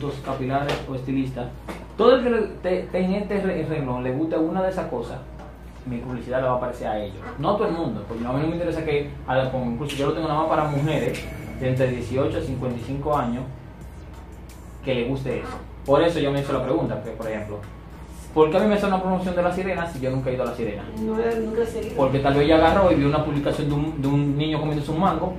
productos capilares o estilistas, todo el que te- te- en este re- renglón le guste una de esas cosas, mi publicidad le va a aparecer a ellos. No a todo el mundo, porque a mí no me interesa que, a la- como incluso yo lo tengo nada más para mujeres de entre 18 a 55 años que le guste eso. Por eso yo me hice la pregunta, que por ejemplo, ¿por qué a mí me sale una promoción de la sirena si yo nunca he ido a la sirena? No, nunca. Porque tal vez ella agarró y vio una publicación de un, de un niño comiéndose un mango,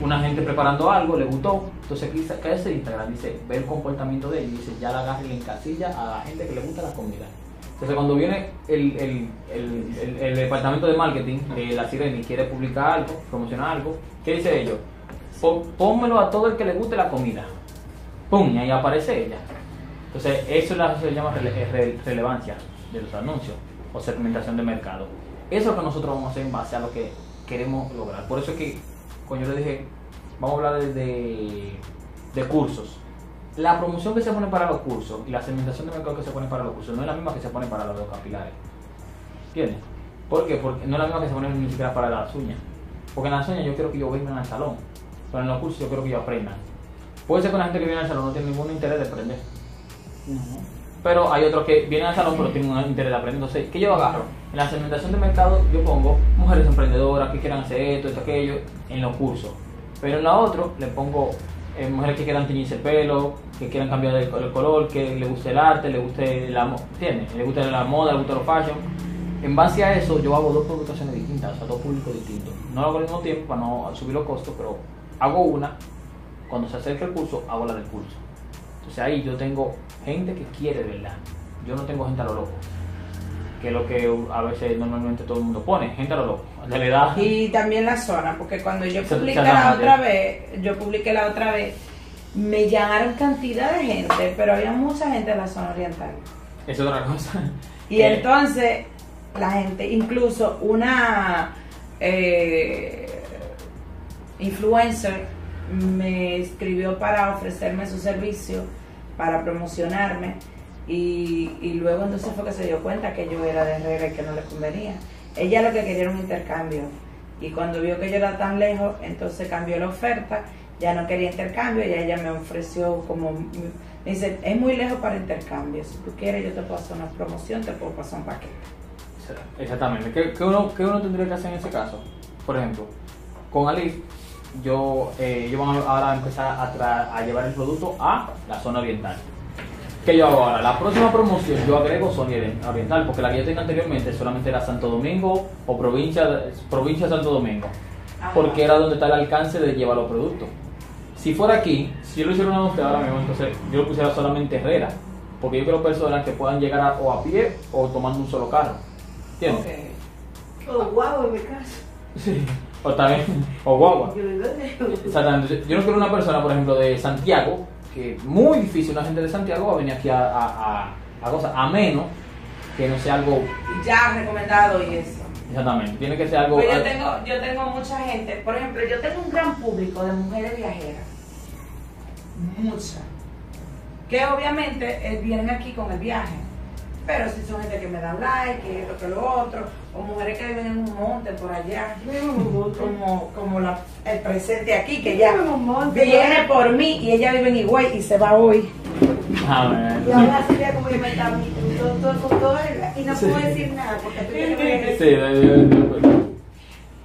una gente preparando algo, le gustó. Entonces, aquí sa- ¿qué es el Instagram? Dice, ve el comportamiento de ella y dice, ya la agarra y le encasilla a la gente que le gusta la comida. Entonces, cuando viene el, el, el, el- departamento de marketing de la Sirena y quiere publicar algo, promocionar algo, ¿qué dice ellos? Pónmelo a todo el que le guste la comida. ¡Pum! Y ahí aparece ella. Entonces, eso es la, se llama rele- eh, re- relevancia de los anuncios o segmentación de mercado. Eso es lo que nosotros vamos a hacer en base a lo que queremos lograr. Por eso es que, cuando yo le dije, vamos a hablar de, de, de cursos. La promoción que se pone para los cursos y la segmentación de mercado que se pone para los cursos no es la misma que se pone para los capilares. ¿Entiendes? ¿Por qué? Porque no es la misma que se pone ni siquiera para las uñas. Porque en las uñas yo quiero que ellos vengan al salón. Pero en los cursos yo quiero que ellos aprendan. Puede ser que la gente que viene al salón no tiene ningún interés de aprender. Pero hay otros que vienen al salón pero tienen un interés de aprender. Entonces, ¿qué yo agarro? En la segmentación de mercado yo pongo mujeres emprendedoras que quieran hacer esto, esto, aquello, en los cursos. Pero en la otra le pongo eh, mujeres que quieran teñirse el pelo, que quieran cambiar el, color, que le guste el arte, le guste la, ¿entiendes? Le guste la moda, le guste los fashion. En base a eso yo hago dos publicaciones distintas, o sea, dos públicos distintos. No lo hago al mismo tiempo para no subir los costos, pero hago una. Cuando se acerca el curso, hago la del curso. Entonces ahí yo tengo gente que quiere, ¿verdad? Yo no tengo gente a lo loco. Que es lo que a veces normalmente todo el mundo pone, gente a lo loco. De la edad. Y también la zona, porque cuando yo publiqué la otra vez, yo publiqué la otra vez, me llamaron cantidad de gente, pero había mucha gente en la zona oriental. Es otra cosa. Y entonces, la gente, incluso una eh, influencer me escribió para ofrecerme su servicio, para promocionarme, y, y luego entonces fue que se dio cuenta que yo era de Herrera y que no le convenía. Ella lo que quería era un intercambio, y cuando vio que yo era tan lejos, entonces cambió la oferta, ya no quería intercambio, y ella me ofreció como, me dice, es muy lejos para intercambio, si tú quieres yo te puedo hacer una promoción, te puedo pasar un paquete. Exactamente. ¿Qué, qué uno, qué uno tendría que hacer en ese caso? Por ejemplo, con Alif, yo, eh, ellos van ahora a empezar a, tra- a llevar el producto a la zona oriental. ¿Qué yo hago ahora? La próxima promoción yo agrego orien- oriental, porque la que yo tenía anteriormente solamente era Santo Domingo o provincia, de- provincia Santo Domingo, porque era donde está el alcance de llevar los productos. Si fuera aquí, si yo lo hiciera una de ustedes ahora mismo, entonces yo lo pusiera solamente Herrera, porque yo quiero personas que puedan llegar a- o a pie o tomando un solo carro. ¿Entiendes? Oh, guau, en mi caso. Sí. O también, o guagua. Exactamente. Yo no quiero una persona, por ejemplo, de Santiago, que muy difícil una gente de Santiago va a venir aquí a, a, a, a cosas, a menos que no sea algo. Ya recomendado y eso. Exactamente. Tiene que ser algo. Pues yo tengo, yo tengo mucha gente, por ejemplo, yo tengo un gran público de mujeres viajeras, muchas, que obviamente eh, vienen aquí con el viaje, pero si son gente que me dan like, que esto, que lo otro, o mujeres que viven en un monte por allá, como, como la, el presente aquí, que ya viene por mí y ella vive en Higüey y se va hoy. Ah. Y ahora sí vea como yo me estaba todo, todo, con todo el- y no puedo decir nada porque tú tienes que Sí, de- de- de-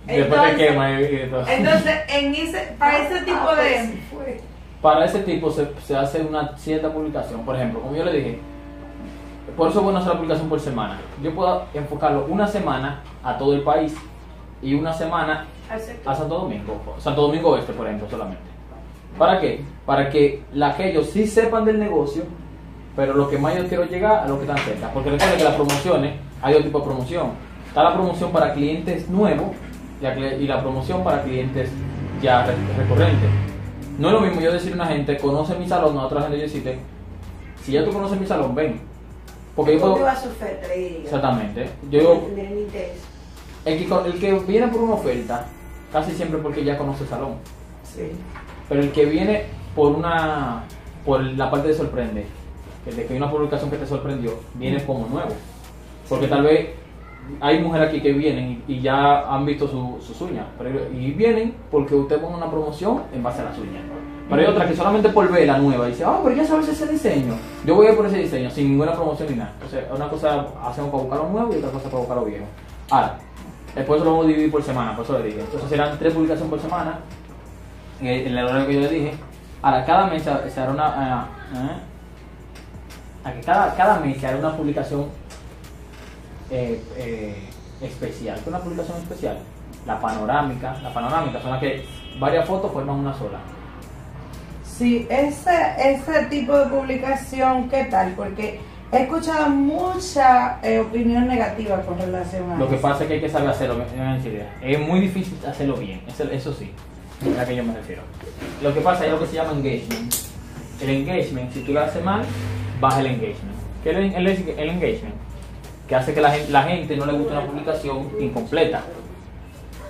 después te Entonces- quema y, todo. Entonces, en ese, para ese tipo Ah, pues de... Para ese tipo se, se hace una cierta publicación. Por ejemplo, como yo le dije, por eso es bueno hacer la publicación por semana. Yo puedo enfocarlo una semana a todo el país y una semana a Santo Domingo, Santo Domingo Oeste, por ejemplo, solamente. ¿Para qué? Para que la, aquellos sí sepan del negocio, pero lo que más yo quiero llegar a lo que están cerca. Porque recuerden que las promociones, hay dos tipos de promoción. Está la promoción para clientes nuevos y la, promoción para clientes ya re- recurrentes. No es lo mismo yo decirle a una gente, conoce mi salón, a otra gente yo decirte, si ya tú conoces mi salón, ven. Porque yo ¿Dónde puedo... su oferta? Exactamente. Yo digo, el que, co- el que viene por una oferta, casi siempre porque ya conoce el salón. Sí. Pero el que viene por una por la parte de sorprende, que de que hay una publicación que te sorprendió, viene como nuevo. Porque tal vez hay mujeres aquí que vienen y, ya han visto su- sus uñas, pero, y vienen porque usted pone una promoción en base a las uñas. Pero hay otras que solamente por ver la nueva dice, ah, pero ya sabes ese diseño. Yo voy a ir por ese diseño sin ninguna promoción ni nada. Entonces, una cosa hacemos para buscar lo nuevo y otra cosa para buscar lo viejo. Ahora, después lo vamos a dividir por semana, por eso le dije. Entonces serán tres publicaciones por semana, en el, en el horario que yo le dije. Ahora, cada mes se, hará una. que cada, cada mes se hará una publicación eh, eh, especial. ¿Qué es una publicación especial? La panorámica. La panorámica son las que varias fotos forman una sola. Sí, ese, ese tipo de publicación, ¿qué tal? Porque he escuchado mucha eh, opinión negativa con relación a Lo que eso. pasa es que hay que saber hacerlo. Es muy difícil hacerlo bien, eso, eso sí, es a que yo me refiero. Lo que pasa es lo que se llama engagement. El engagement, si tú lo haces mal, baja el engagement. ¿Qué es el, el- el engagement? Que hace que la gente, la gente no le guste una publicación incompleta.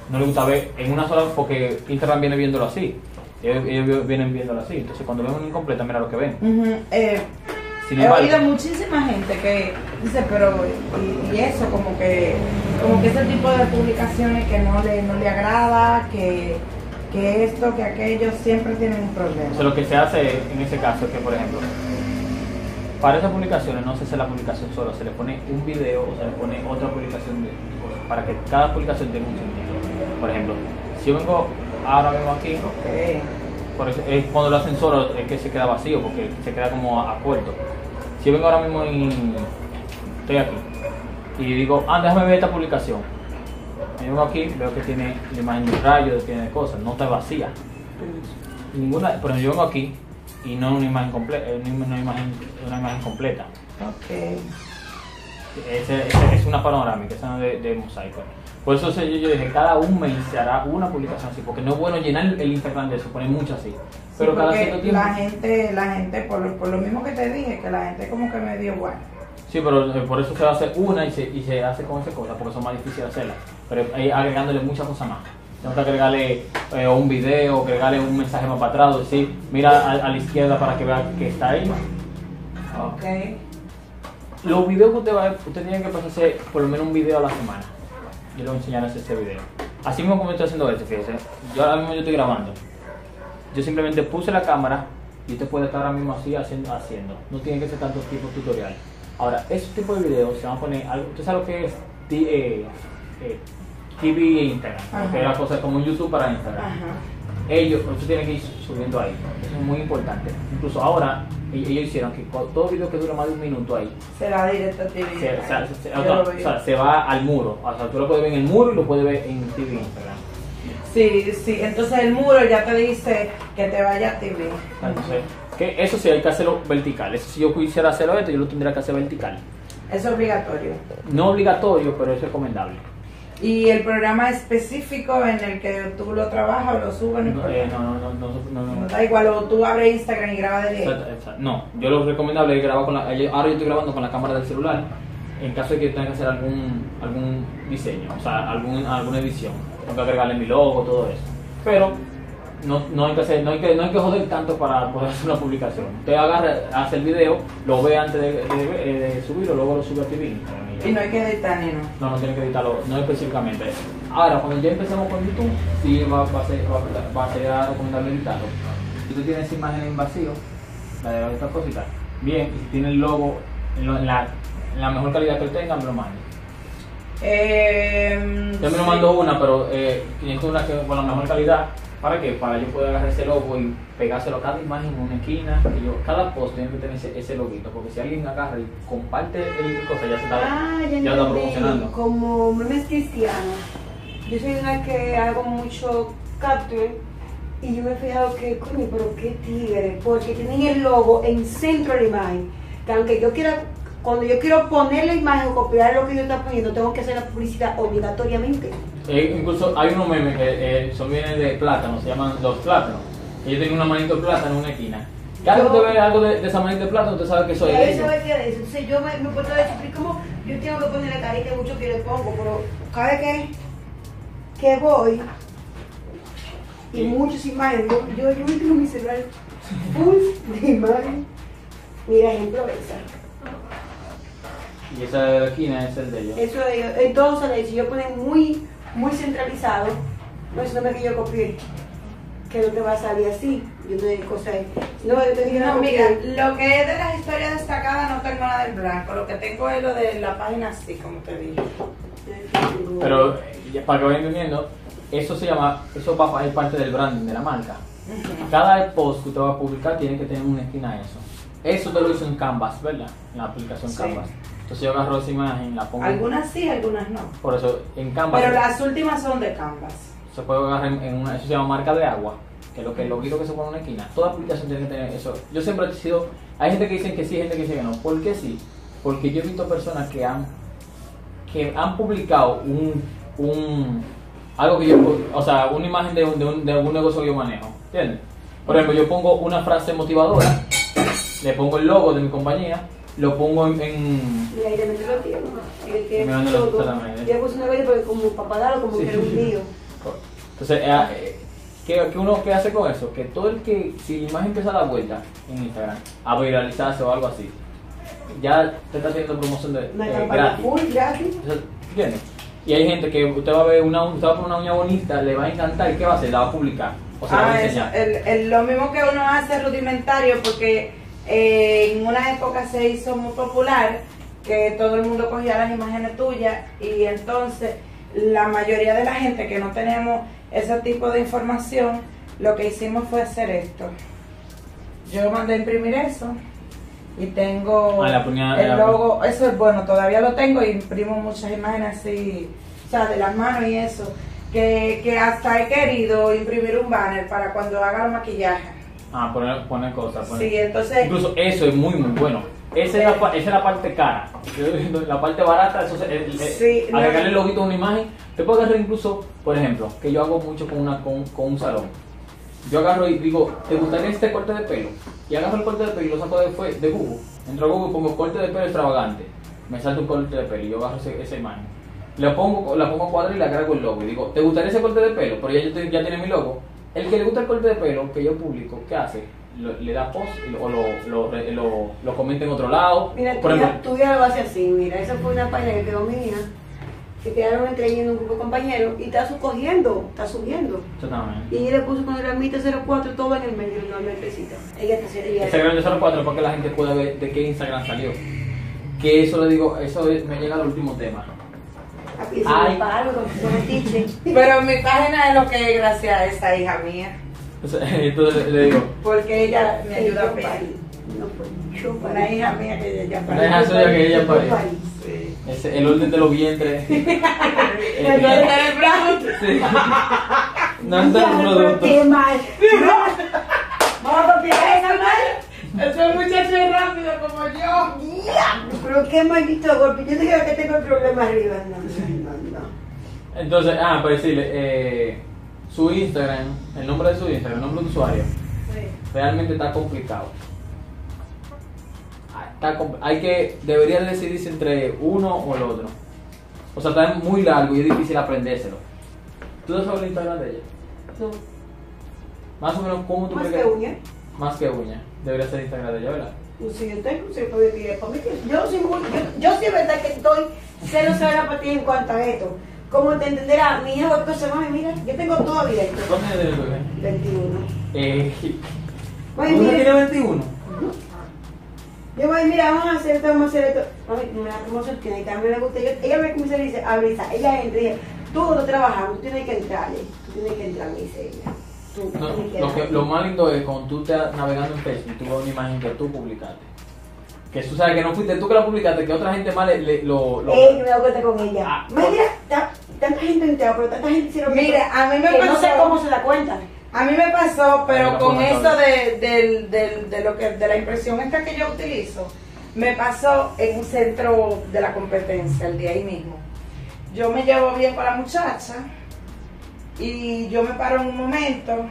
No le gusta ver en una sola, porque Instagram viene viéndolo así. Ellos, ellos vienen viéndolo así. Entonces, cuando ven una incompleta, mira lo que ven. Eh, Sin he oído muchísima gente que dice, pero y, y eso, como que como que ese tipo de publicaciones que no le, no le agrada, que, que esto, que aquello, siempre tienen un problema. Entonces, lo que se hace en ese caso es que, por ejemplo, para esas publicaciones no se hace la publicación solo, se le pone un video o se le pone otra publicación de cosas, para que cada publicación tenga un sentido. Por ejemplo, si yo vengo ahora mismo aquí, Ok. por eso, es cuando lo hacen solo es que se queda vacío, porque se queda como a, corto. Si yo vengo ahora mismo y estoy aquí y digo, ah, déjame ver esta publicación. Vengo aquí, veo que tiene la imagen de un rayo, tiene cosas, no está vacía. Ninguna, pero yo vengo aquí y no una imagen completa, una imagen, una imagen completa. Ok. Ese- ese es una panorámica, esa no es de, de mosaico. Por eso yo, yo dije, cada un mes se hará una publicación así, porque no es bueno llenar el Instagram de eso, poner muchas así. Pero Sí, cada cierto tiempo. la gente, la gente por, lo- por lo mismo que te dije, que la gente como que me dio igual. Sí, pero eh, por eso se hace una y se, y se hace con esa cosa, porque son más difíciles de hacerlas. Pero ahí agregándole muchas cosas más. Tengo que agregarle eh, un video, agregarle un mensaje más para atrás, decir, mira a, a la izquierda para que vea que está ahí. Ok. Los videos que usted va a ver, usted tiene que pasarse por lo menos un video a la semana. Yo le voy a enseñar a hacer este video. Así mismo como estoy haciendo este, fíjese. Yo ahora mismo yo estoy grabando. Yo simplemente puse la cámara y usted puede estar ahora mismo así haciendo. haciendo. No tiene que ser tanto tipo tutorial. Ahora, esos tipos de videos se van a poner algo. ¿Usted sabe lo que es T- eh, eh, TV e Instagram? Que es la cosa como YouTube para Instagram Ajá. Ellos, usted tiene que ir subiendo ahí. Eso es muy importante. Incluso ahora, e- ellos hicieron que todo video que dura más de un minuto ahí, Se va directo a TV. se, o sea, se va al muro. O sea, tú lo puedes ver en el muro y lo puedes ver en TV Instagram. Sí, sí, entonces el muro ya te dice que te vaya a TV. Entonces, que eso sí hay que hacerlo vertical. Eso si yo quisiera hacerlo esto, yo lo tendría que hacer vertical. Es obligatorio. No obligatorio, pero es recomendable. Y el programa específico en el que tú lo trabajas o lo subes, no, eh, no, no, no, no, no, no. No da igual, o tú abres Instagram y grabas de Exacto, exacto. No, yo lo recomendable es grabar con la. yo- Ahora yo estoy grabando con la cámara del celular en caso de que tenga que hacer algún algún diseño, o sea, algún, alguna edición. Tengo que agregarle mi logo, todo eso. Pero no, no hay que hacer, no hay que, no hay que joder tanto para poder hacer una publicación. Usted agarra, hace el video, lo ve antes de, de- de subirlo, luego lo sube a TV. Y no hay que editar ni no. No, no tiene que editarlo, no específicamente. Ahora, cuando ya empecemos con YouTube, sí va, va a, ser, va, a- va a ser recomendable editarlo. Si tú tienes imagen en vacío, la de otras cositas, bien, y si tiene el logo en, lo- en la, en la mejor calidad que él tenga, me lo mande. Eh, Yo me lo sí. mando una, pero eh, necesito una que, con la mejor calidad. ¿Para qué? Para yo poder agarrar ese logo y pegárselo a cada imagen en una esquina. Que yo, cada post tiene que tener ese, ese loguito, porque si alguien agarra y comparte el cosa, ya se está, Ah, ya ya está promocionando. Como memes cristianos. Yo soy una que hago mucho capture y yo me he fijado que, coño, pero qué tigre, porque tienen el logo en centro de la imagen. Que aunque yo quiera, cuando yo quiero poner la imagen o copiar lo que yo estoy poniendo, tengo que hacer la publicidad obligatoriamente. Eh, incluso hay unos memes que eh, son vienen de plátano, se llaman los plátanos. Ellos tienen una manito de plátano en una esquina. Cada vez que Yo- usted ve algo de, de esa manito de plátano, usted sabe que eso es Y de ahí se ellos. va a decir eso. Entonces yo me, me puedo decir, ¿cómo? Yo tengo que ponerle carita mucho que le pongo, pero cada vez que, que voy y Sí. muchas imágenes, yo, yo, yo tengo mi celular full de imagen. Mira, ejemplo esa. Y esa esquina es el de ellos. Eso de ellos. Entonces, si yo ponen muy, muy centralizado, no es una que yo copié. que no te va a salir así. Yo no hay. No, yo te digo, No, mira, lo que es de las historias destacadas no tengo nada del blanco. Lo que tengo es lo de la página así, como te dije. Pero eh, ya para que vayan entendiendo, eso se llama, eso va a ser parte del branding de la marca. Cada post que usted va a publicar tiene que tener una esquina a eso. Eso te lo hizo en Canvas, ¿verdad? En la aplicación Sí. Canvas. Entonces yo agarro esa imagen, la pongo. Algunas sí, algunas no. Por eso en Canvas Pero las últimas son de Canvas. se puede agarrar en, una, eso se llama marca de agua, que es lo que el loguito que se pone en una esquina. Toda aplicación tiene que tener eso. Yo siempre he sido, hay gente que dicen que sí, hay gente que dice que no. ¿Por qué sí? Porque yo he visto personas que han que han publicado un, un algo que yo, o sea, una imagen de, un- de, un- de algún negocio que yo manejo, ¿entiendes? Por ejemplo, yo pongo una frase motivadora, le pongo el logo de mi compañía, lo pongo en, en- de meter los tíos. El que Me todo. Yo puse una cosa porque como papadaro, como Sí. que era un lío. Entonces, eh, ¿qué, qué uno qué hace con eso? Que todo el que, si la imagen empieza a dar vuelta en Instagram, a viralizarse o algo así, ya te está haciendo promoción de, Una eh, gratis. full gratis. Entonces, ¿Entiendes? Y hay gente que usted va a ver una, usted va a poner una uña bonita, le va a encantar, ¿y qué va a hacer? La va a publicar. O sea, la va Ah, a eso, enseñar. el, el- lo mismo que uno hace rudimentario porque eh, en una época se hizo muy popular que todo el mundo cogía las imágenes tuyas y entonces la mayoría de la gente que no tenemos ese tipo de información, lo que hicimos fue hacer esto. Yo mandé a imprimir eso y tengo Ah, el logo, eso es bueno, todavía lo tengo y imprimo muchas imágenes así, o sea, de las manos y eso, que, que hasta he querido imprimir un banner para cuando haga el maquillaje. Ah, poner, poner cosas. Poner. Sí, entonces, Incluso eso es muy, muy bueno. Esa es, la, esa es la parte cara. La parte barata, eso es, el- el- Sí, no. agregarle el ojito a una imagen. Te puedo agarrar incluso, por ejemplo, que yo hago mucho con, una, con, con un salón. Yo agarro y digo, ¿te gustaría este corte de pelo? Y agarro el corte de pelo y lo saco de, de Google. Entro a Google y pongo corte de pelo extravagante. Me salta un corte de pelo y yo agarro ese- esa imagen. Le pongo, la pongo a cuadro y le agrego el logo. Y digo, ¿te gustaría ese corte de pelo? Pero ya, yo te- ya tiene mi logo. El que le gusta el corte de pelo que yo publico, ¿qué hace? Lo- le da post o lo, lo, lo, lo comenta en otro lado. Mira, Por tú ya, ejemplo, tú ya lo haces así, mira, esa fue una página que quedó mía, que quedaron entre en un grupo de compañeros y está subiendo, está subiendo. Y ella le puso con el gramita 04 todo en el medio, una metrecita. Ella está ella, Instagram de 04 para que la gente pueda ver de qué Instagram salió. Que eso le digo, eso es- me llega al último tema. Ay. se para algo con pero mi página es lo que es gracias a esa hija mía, Entonces, le digo, porque ella me ayuda a parí. No fue, yo parí. Una hija mía que ella Una hija suya que ella parí. Sí. el orden de los vientres. El Eh, orden del brazo. sí. No es un pero producto. qué mal. Vamos a copiar esa mal. Muchacho es rápido como yo. Pero qué maldito golpe. Yo digo que tengo el problema arriba. No, no, no. no. Entonces, ah, para decirle, eh, su Instagram, el nombre de su Instagram, el nombre de usuario, realmente está complicado. Ah, está compl- hay que, debería decidirse entre uno o el otro. O sea, está muy largo y es difícil aprendérselo. ¿Tú no sabes el Instagram de ella? No. Más o menos, ¿cómo tú Más que uña. Más que uña. Debería ser Instagram de ella, ¿verdad? Pues si yo tengo, se puede tirar para mí. que- Yo soy muy, yo, yo sí es verdad que estoy cero cero para ti en cuanto a esto. Como te entenderá, mi hijo que se mami, mira, yo tengo todo abierto. ¿Cuántos años tienes tú, eh? 21. Eh, Oye, ¿Uno mira, tiene 21? yo voy, mira, vamos a hacer esto, vamos a hacer esto. Mami, me la promoción tiene que a mí me gusta. Yo, ella me comienza a decir, a Brisa, ella entra y dice, tú no trabajas, tú tienes que entrarle, tú tienes que entrar, me dice ella. Tú No, tienes que lo, que, entrar. lo más lindo es cuando tú estás navegando en Facebook, tú ves una imagen que tú publicaste. Que tú sabes que no fuiste tú que la publicaste, que otra gente más le, le- lo, lo- Ey, que me da cuenta con ella. Ah, ta- tanta gente entera, pero tanta gente hicieron Mira, a mí me que no sé pasó- cómo se da cuenta. A mí me pasó, pero la con eso de, del- del- de lo que, de la impresión esta que yo utilizo, me pasó en un centro de la competencia, el día ahí mismo. Yo me llevo bien con la muchacha y yo me paro en un momento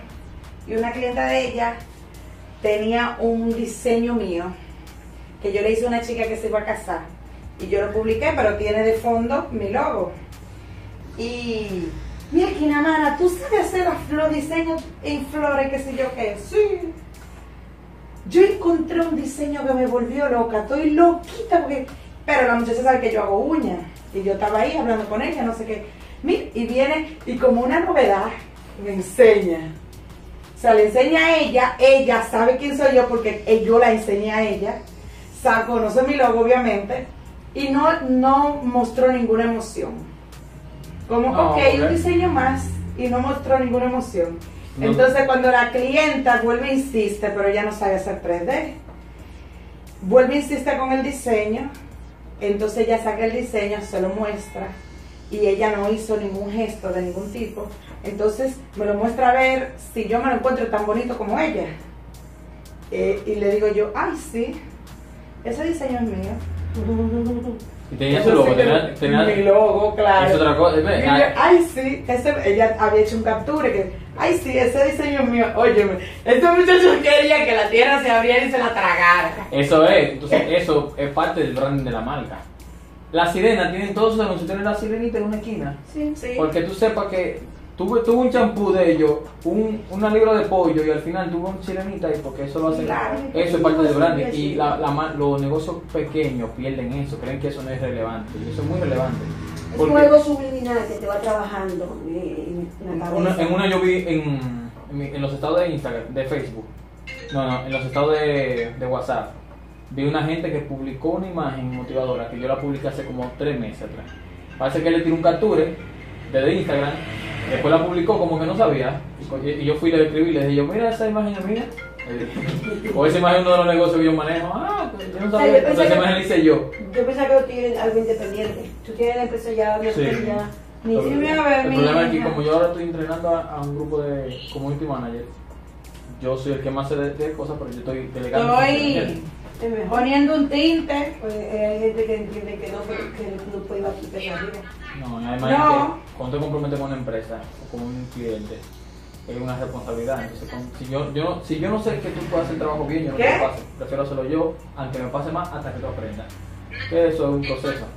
y una clienta de ella tenía un diseño mío que yo le hice a una chica que se iba a casar y yo lo publiqué, pero tiene de fondo mi logo. Y mira, Kinamara, ¿tú sabes hacer los, diseños en flores, qué sé yo qué? Sí. Yo encontré un diseño que me volvió loca, estoy loquita porque... Pero la muchacha sabe que yo hago uñas y yo estaba ahí hablando con ella, no sé qué. Mira, y viene y como una novedad me enseña. Se le enseña a ella, ella sabe quién soy yo porque eh, yo la enseñé a ella, sa- conoce mi logo obviamente, y no, no mostró ninguna emoción. Como, Ah, ok, ok. un diseño más, y no mostró ninguna emoción. No. Entonces cuando la clienta vuelve e insiste, pero ella no sabe hacer 3D, vuelve e insiste con el diseño, entonces ella saca el diseño, se lo muestra y ella no hizo ningún gesto de ningún tipo. Entonces me lo muestra a ver si yo me lo encuentro tan bonito como ella. Eh, y le digo yo, ay sí, ese diseño es mío. Y tenía su logo, tenía, tenía mi logo, claro. es otra cosa. Ay sí, ese, ella había hecho un capture que, ay sí, ese diseño es mío. Óyeme, este muchacho quería que la tierra se abriera y se la tragara. Eso es, entonces eso es parte del branding de la marca. La sirena tienen todos sus anuncios, tienen la sirenita en una esquina. Sí. Sí. Porque tú sepas que tuve, tuve un champú de ellos, un, una libra de pollo y al final tuvo un sirenita y porque eso lo hacen. Claro. Eso es parte del branding. Y la, la los negocios pequeños pierden eso, creen que eso no es relevante. Y eso es muy relevante. Es como algo subliminal que te va trabajando eh, en la cabeza. una- en una yo vi en, en los estados de Instagram, de Facebook, no, no, en los estados de, de WhatsApp, vi una gente que publicó una imagen motivadora que yo la publiqué hace como tres meses atrás. Parece que le tiró un capture desde Instagram, después la publicó como que no sabía, y yo fui y le escribí y le dije yo, mira esa imagen mía. O esa imagen uno de los negocios que yo manejo. Ah, pues yo no O sea, sabía. yo Entonces esa imagen la hice yo. Yo pensaba que tú tienes algo independiente. Tú tienes la empresa ya, Sí. empresa ya. Ni El, si a el problema es que como yo ahora estoy entrenando a, a un grupo de community manager, yo soy el que más sé de, de cosas, pero yo estoy delegando. Estoy. Poniendo un tinte. Pues, eh, hay gente que entiende que no, que no puede ir a. No, además No. es que cuando te comprometes con una empresa o con un cliente, es una responsabilidad. Entonces, si, yo, yo, no- si yo no sé que tú puedes hacer el trabajo bien, yo no ¿Qué? te lo paso. Prefiero hacerlo yo, aunque me pase más, hasta que tú aprendas. Eso es un proceso.